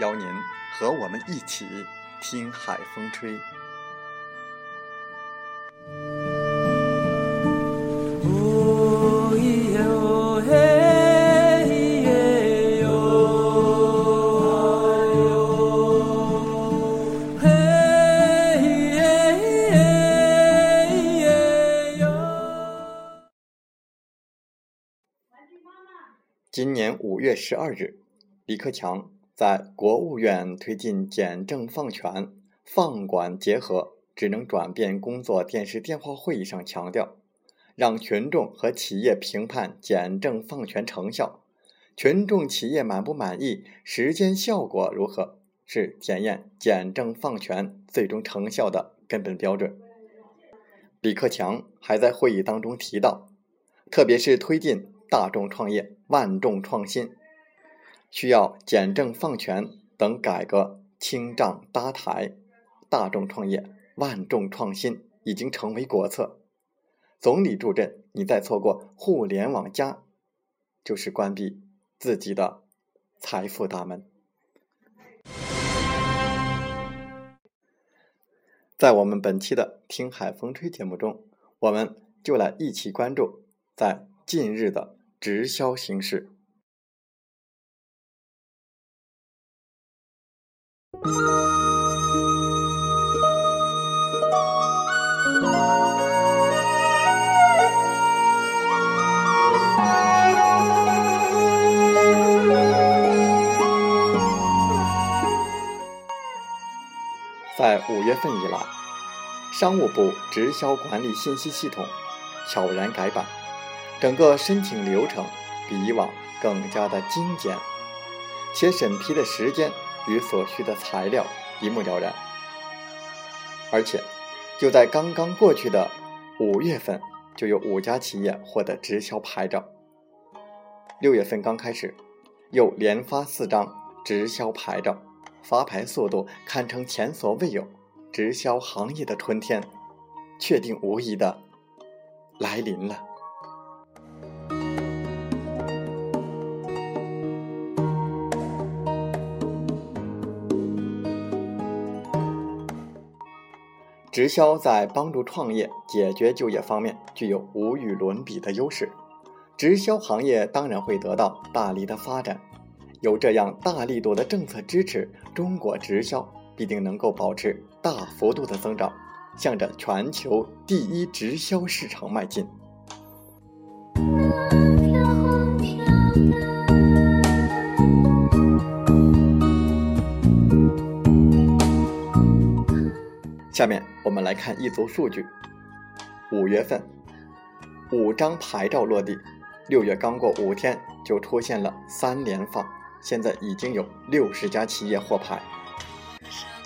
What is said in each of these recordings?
邀您和我们一起听海风吹。今年五月十二日，李克强。在国务院推进简政放权、放管结合、职能转变工作电视电话会议上强调，让群众和企业评判简政放权成效，群众企业满不满意、时间效果如何，是检验简政放权最终成效的根本标准。李克强还在会议当中提到，特别是推进大众创业、万众创新。需要简政放权等改革，清账搭台，大众创业、万众创新已经成为国策。总理助阵，你再错过互联网加，就是关闭自己的财富大门。在我们本期的《听海风吹》节目中，我们就来一起关注在近日的直销形势。在五月份以来，商务部直销管理信息系统悄然改版，整个申请流程比以往更加的精简，且审批的时间。与所需的材料一目了然，而且就在刚刚过去的五月份，就有五家企业获得直销牌照。六月份刚开始，又连发四张直销牌照，发牌速度堪称前所未有，直销行业的春天，确定无疑的来临了。直销在帮助创业、解决就业方面具有无与伦比的优势，直销行业当然会得到大力的发展。有这样大力度的政策支持，中国直销必定能够保持大幅度的增长，向着全球第一直销市场迈进。下面我们来看一组数据：五月份五张牌照落地，六月刚过五天就出现了三连放，现在已经有六十家企业获牌。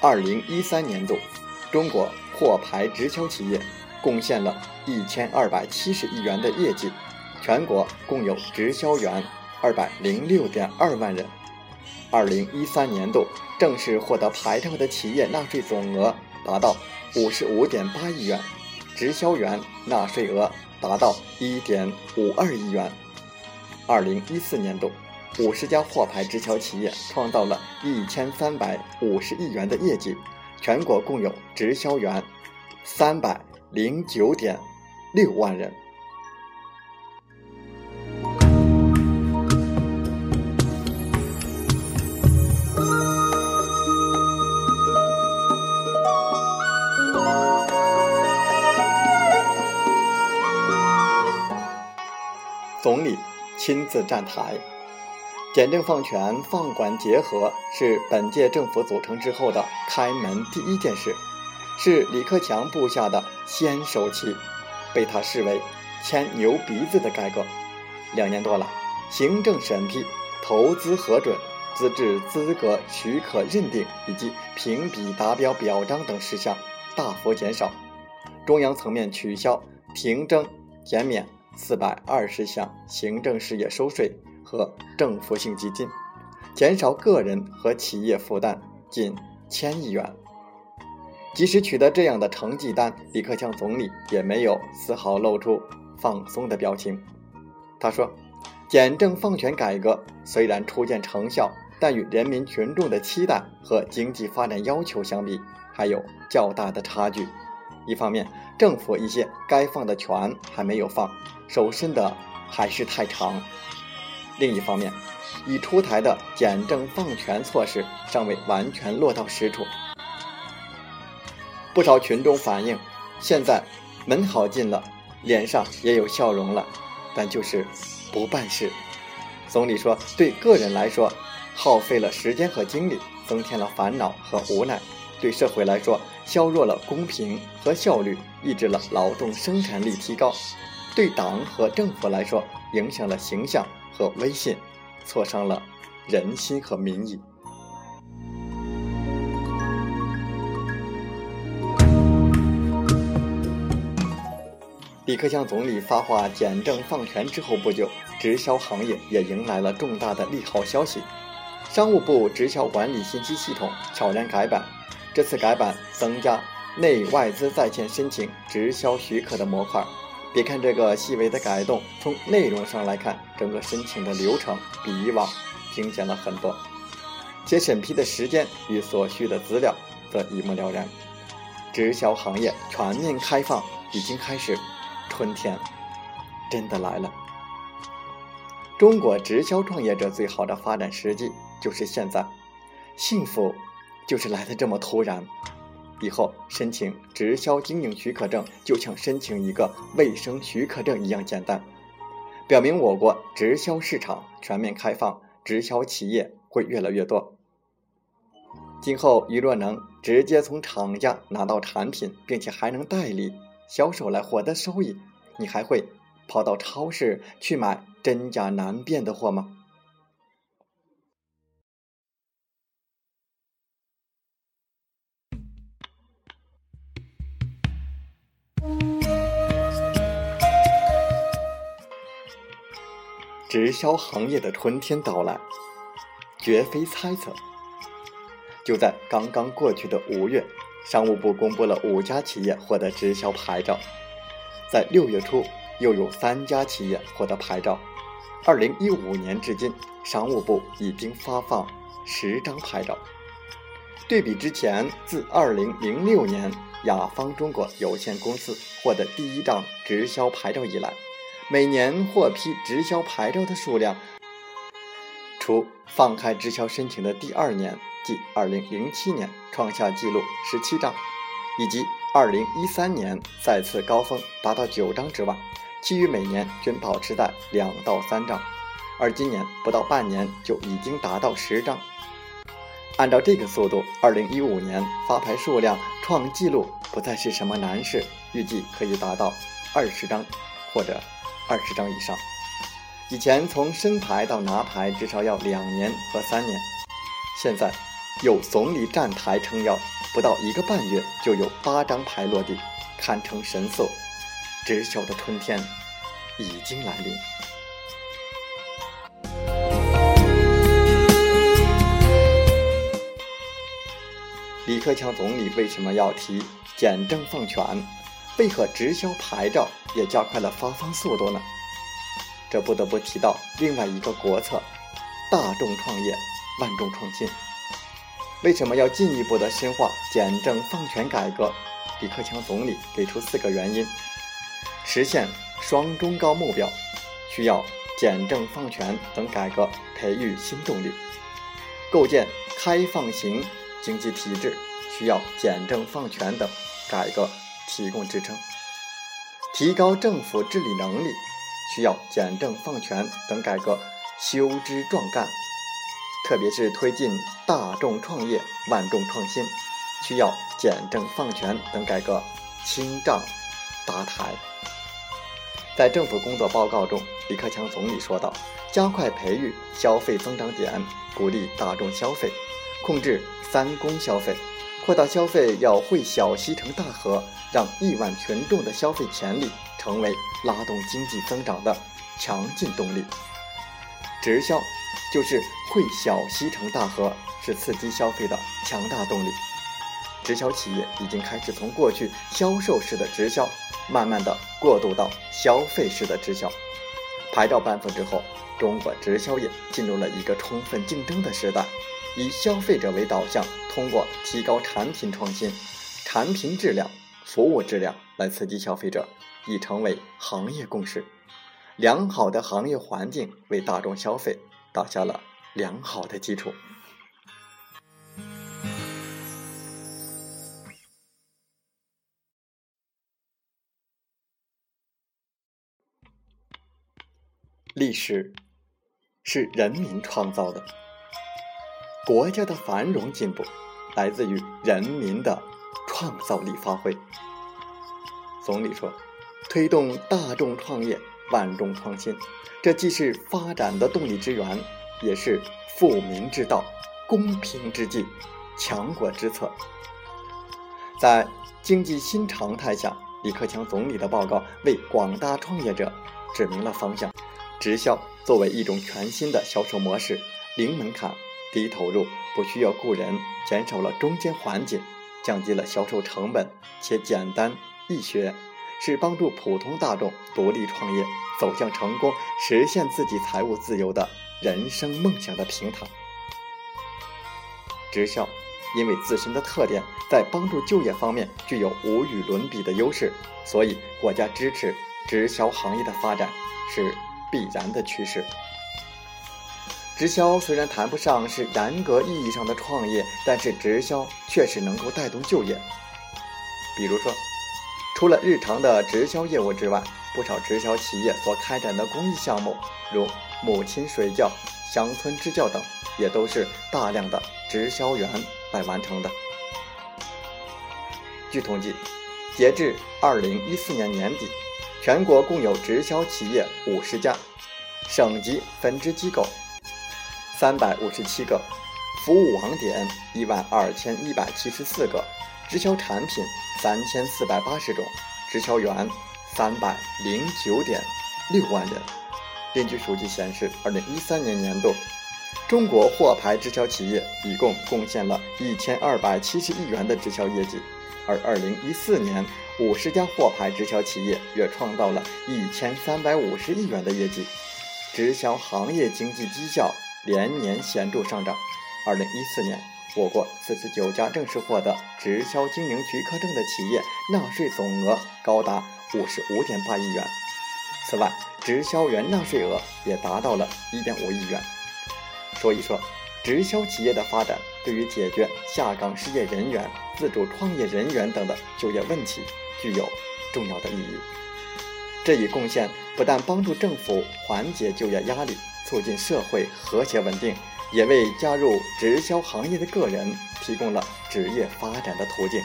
二零一三年度，中国获牌直销企业贡献了一千二百七十亿元的业绩，全国共有直销员二百零六点二万人。二零一三年度正式获得牌照的企业纳税总额。达到五十五点八亿元，直销员纳税额达到一点五二亿元。二零一四年度，五十家货牌直销企业创造了一千三百五十亿元的业绩，全国共有直销员三百零九点六万人。亲自站台。简政放权、放管结合是本届政府组成之后的开门第一件事，是李克强布下的先手棋，被他视为牵牛鼻子的改革。两年多了，行政审批、投资核准、资质资格许可认定以及评比达标表彰等事项大幅减少，中央层面取消、停征、减免四百二十项行政事业收税和政府性基金，减少个人和企业负担近千亿元。即使取得这样的成绩单，李克强总理也没有丝毫露出放松的表情。他说：“简政放权改革虽然初见成效，但与人民群众的期待和经济发展要求相比，还有较大的差距。一方面，政府一些该放的权还没有放，手伸的还是太长；另一方面，已出台的简政放权措施尚未完全落到实处。不少群众反映，现在门好进了，脸上也有笑容了。”但就是不办事。总理说，对个人来说，耗费了时间和精力，增添了烦恼和无奈；对社会来说，削弱了公平和效率，抑制了劳动生产力提高；对党和政府来说，影响了形象和威信，挫伤了人心和民意。李克强总理发话简政放权之后不久，直销行业也迎来了重大的利好消息。商务部直销管理信息系统悄然改版，这次改版增加内外资在线申请直销许可的模块。别看这个细微的改动，从内容上来看，整个申请的流程比以往精简了很多，且审批的时间与所需的资料则一目了然。直销行业全面开放已经开始。春天真的来了。中国直销创业者最好的发展时机就是现在，幸福就是来的这么突然。以后申请直销经营许可证就像申请一个卫生许可证一样简单，表明我国直销市场全面开放，直销企业会越来越多。今后，你若能直接从厂家拿到产品，并且还能代理。销售来获得收益，你还会跑到超市去买真假难辨的货吗？直销行业的春天到来，绝非猜测。就在刚刚过去的五月。商务部公布了五家企业获得直销牌照，在六月初又有三家企业获得牌照。二零一五年至今，商务部已经发放十张牌照。对比之前，自二零零六年雅芳中国有限公司获得第一张直销牌照以来，每年获批直销牌照的数量，除放开直销申请的第二年。即二零零七年创下纪录十七张，以及二零一三年再次高峰达到九张之外，其余每年均保持在两到三张，而今年不到半年就已经达到十张。按照这个速度，二零一五年发牌数量创纪录不再是什么难事，预计可以达到二十张或者二十张以上。以前从申牌到拿牌至少要两年和三年，现在。有总理站台撑腰，不到一个半月就有八张牌落地，堪称神速。直销的春天已经来临。李克强总理为什么要提简政放权？为何直销牌照也加快了发放速度呢？这不得不提到另外一个国策：大众创业，万众创新。为什么要进一步的深化简政放权改革？李克强总理给出四个原因：实现双中高目标，需要简政放权等改革培育新动力；构建开放型经济体制，需要简政放权等改革提供支撑；提高政府治理能力，需要简政放权等改革修枝壮干，特别是推进大众创业、万众创新，需要简政放权等改革清障搭台。在政府工作报告中，李克强总理说道：“加快培育消费增长点，鼓励大众消费，控制三公消费，扩大消费要汇小溪成大河，让亿万群众的消费潜力成为拉动经济增长的强劲动力。直销就是汇小溪成大河，是刺激消费的强大动力。直销企业已经开始从过去销售式的直销。”慢慢的过渡到消费式的直销，牌照颁布之后，中国直销业进入了一个充分竞争的时代，以消费者为导向，通过提高产品创新、产品质量、服务质量来刺激消费者，已成为行业共识。良好的行业环境为大众消费打下了良好的基础。历史是人民创造的，国家的繁荣进步来自于人民的创造力发挥。总理说：“推动大众创业、万众创新，这既是发展的动力之源，也是富民之道、公平之计、强国之策。”在经济新常态下，李克强总理的报告为广大创业者指明了方向。直销作为一种全新的销售模式，零门槛、低投入，不需要雇人，减少了中间环节，降低了销售成本，且简单易学，是帮助普通大众独立创业、走向成功、实现自己财务自由的人生梦想的平台。直销因为自身的特点，在帮助就业方面具有无与伦比的优势，所以国家支持直销行业的发展是。必然的趋势。直销虽然谈不上是严格意义上的创业，但是直销确实能够带动就业。比如说，除了日常的直销业务之外，不少直销企业所开展的公益项目，如母亲水窖、乡村支教等，也都是大量的直销员来完成的。据统计，截至二零一四年年底。全国共有直销企业五十家，省级分支机构三百五十七个，服务网点一万二千一百七十四个，直销产品三千四百八十种，直销员三百零九点六万人。根据数据显示，二零一三年年度，中国货牌直销企业一共贡献了一千二百七十亿元的直销业绩，而二零一四年。五十家货牌直销企业约创造了一千三百五十亿元的业绩，直销行业经济绩效连年显著上涨。二零一四年，我国四十九家正式获得直销经营许可证的企业纳税总额高达五十五点八亿元。此外，直销员纳税额也达到了一点五亿元。所以说，直销企业的发展对于解决下岗失业人员、自主创业人员等的就业问题。具有重要的意义。这一贡献不但帮助政府缓解就业压力，促进社会和谐稳定，也为加入直销行业的个人提供了职业发展的途径。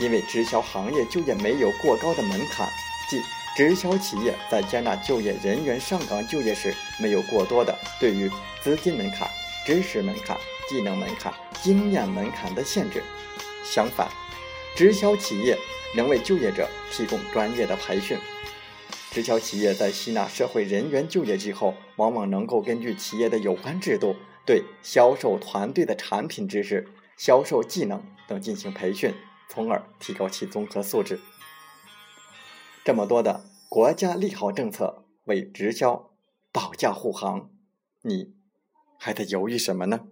因为直销行业就业没有过高的门槛，即直销企业在接纳就业人员上岗就业时，没有过多的对于资金门槛、知识门槛、技能门槛、经验门槛的限制。相反，直销企业能为就业者提供专业的培训。直销企业在吸纳社会人员就业之后，往往能够根据企业的有关制度，对销售团队的产品知识、销售技能等进行培训，从而提高其综合素质。这么多的国家利好政策为直销保驾护航，你还在犹豫什么呢？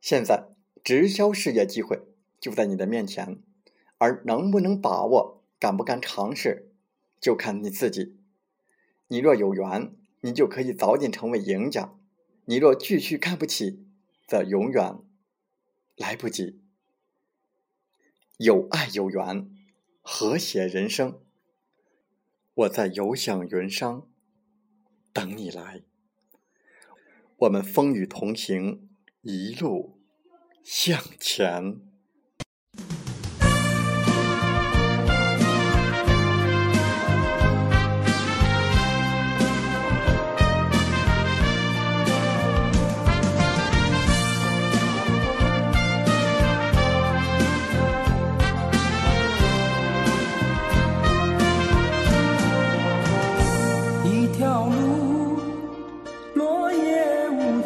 现在直销事业机会就在你的面前，而能不能把握、敢不敢尝试，就看你自己。你若有缘，你就可以早点成为赢家；你若继续看不起，则永远来不及。有爱有缘，和谐人生。我在有享云商等你来，我们风雨同行，一路向前。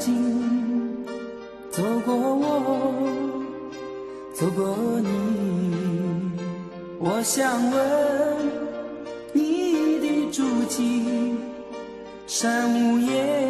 经走过我，走过你。我想问你的足迹，山无言。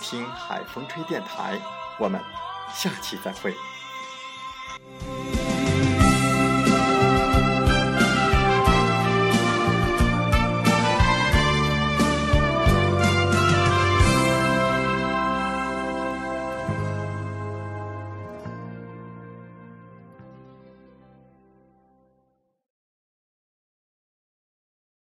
听海风吹电台”。我们下期再会。